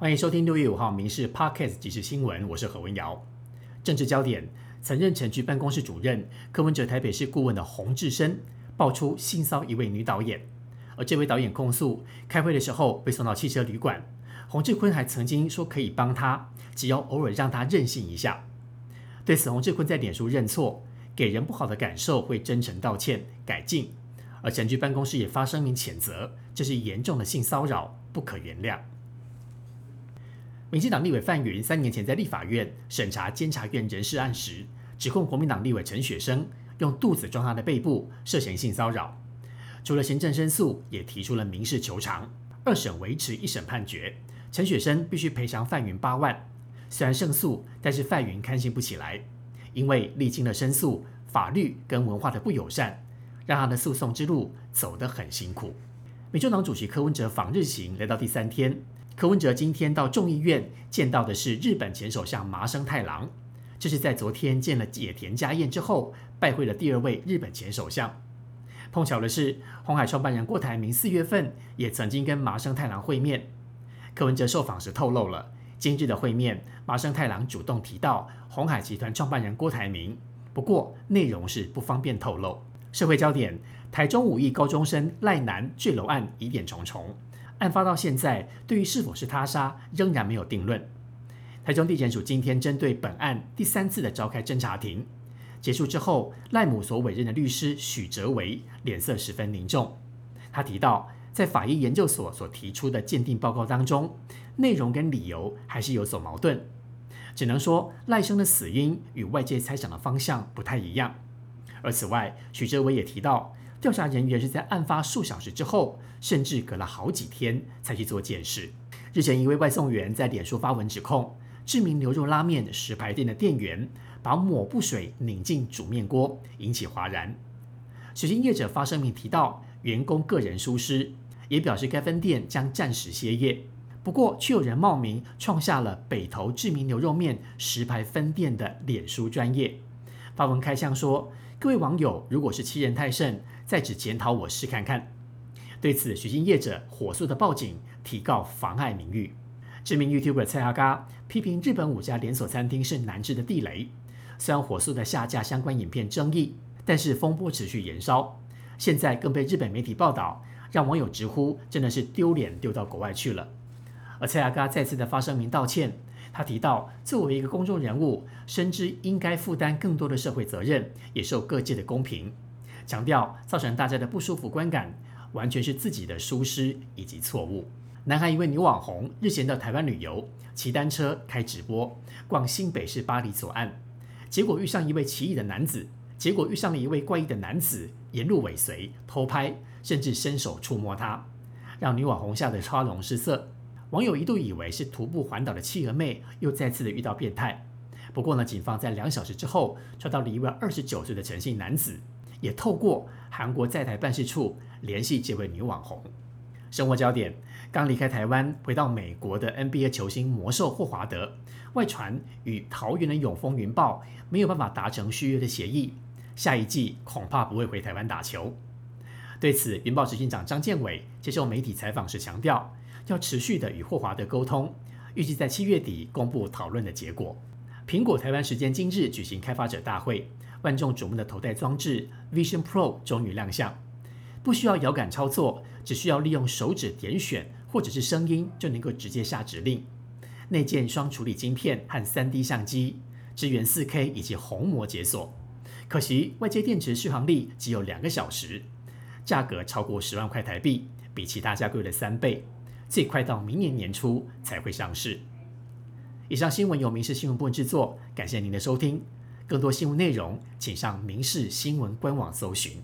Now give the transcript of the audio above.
欢迎收听六月五号《民事 Podcast》即时新闻，我是何文瑶。政治焦点：曾任城区办公室主任、柯文哲台北市顾问的洪志生爆出性骚一位女导演，而这位导演控诉开会的时候被送到汽车旅馆，洪志坤还曾经说可以帮他，只要偶尔让他任性一下。对此，洪志坤在脸书认错，给人不好的感受，会真诚道歉改进。而城区办公室也发声明谴责，这是严重的性骚扰，不可原谅。民进党立委范云三年前在立法院审查监察院人事案时，指控国民党立委陈雪生用肚子撞他的背部，涉嫌性骚扰。除了行政申诉，也提出了民事求偿。二审维持一审判决，陈雪生必须赔偿范云八万。虽然胜诉，但是范云开心不起来，因为历经了申诉、法律跟文化的不友善，让他的诉讼之路走得很辛苦。民众党主席柯文哲访日行来到第三天。柯文哲今天到众议院见到的是日本前首相麻生太郎，这是在昨天见了野田佳彦之后，拜会了第二位日本前首相。碰巧的是，红海创办人郭台铭四月份也曾经跟麻生太郎会面。柯文哲受访时透露了今日的会面，麻生太郎主动提到红海集团创办人郭台铭，不过内容是不方便透露。社会焦点：台中五亿高中生赖男坠楼案疑点重重。案发到现在，对于是否是他杀仍然没有定论。台中地检署今天针对本案第三次的召开侦查庭，结束之后，赖母所委任的律师许哲维脸色十分凝重。他提到，在法医研究所所提出的鉴定报告当中，内容跟理由还是有所矛盾，只能说赖生的死因与外界猜想的方向不太一样。而此外，许哲维也提到。调查人员是在案发数小时之后，甚至隔了好几天才去做检视。日前，一位外送员在脸书发文指控，知名牛肉拉面石牌店的店员把抹布水拧进煮面锅，引起哗然。首先业者发声明提到，员工个人疏失，也表示该分店将暂时歇业。不过，却有人冒名创下了北投知名牛肉面石牌分店的脸书专业，发文开箱说：“各位网友，如果是欺人太甚。”再只检讨我试看看。对此，许昕业者火速的报警，提告妨碍名誉。知名 YouTuber 蔡阿嘎批评日本五家连锁餐厅是难治的地雷，虽然火速的下架相关影片争议，但是风波持续延烧。现在更被日本媒体报道，让网友直呼真的是丢脸丢到国外去了。而蔡阿嘎再次的发声明道歉，他提到作为一个公众人物，深知应该负担更多的社会责任，也受各界的公平。强调造成大家的不舒服观感，完全是自己的疏失以及错误。南韩一位女网红日前到台湾旅游，骑单车开直播，逛新北市巴黎左岸，结果遇上一位奇异的男子，结果遇上了一位怪异的男子，沿路尾随、偷拍，甚至伸手触摸她，让女网红吓得花容失色。网友一度以为是徒步环岛的企鹅妹又再次的遇到变态。不过呢，警方在两小时之后抓到了一位二十九岁的陈姓男子。也透过韩国在台办事处联系这位女网红。生活焦点：刚离开台湾回到美国的 NBA 球星魔兽霍华德，外传与桃园的永丰云豹没有办法达成续约的协议，下一季恐怕不会回台湾打球。对此，云豹执行长张建伟接受媒体采访时强调，要持续的与霍华德沟通，预计在七月底公布讨论的结果。苹果台湾时间今日举行开发者大会。万众瞩目的头戴装置 Vision Pro 终于亮相，不需要遥感操作，只需要利用手指点选或者是声音就能够直接下指令。内建双处理晶片和 3D 相机，支援 4K 以及虹膜解锁。可惜外接电池续航力只有两个小时，价格超过十万块台币，比其他家贵了三倍，最快到明年年初才会上市。以上新闻由民事新闻部制作，感谢您的收听。更多新闻内容，请上民视新闻官网搜寻。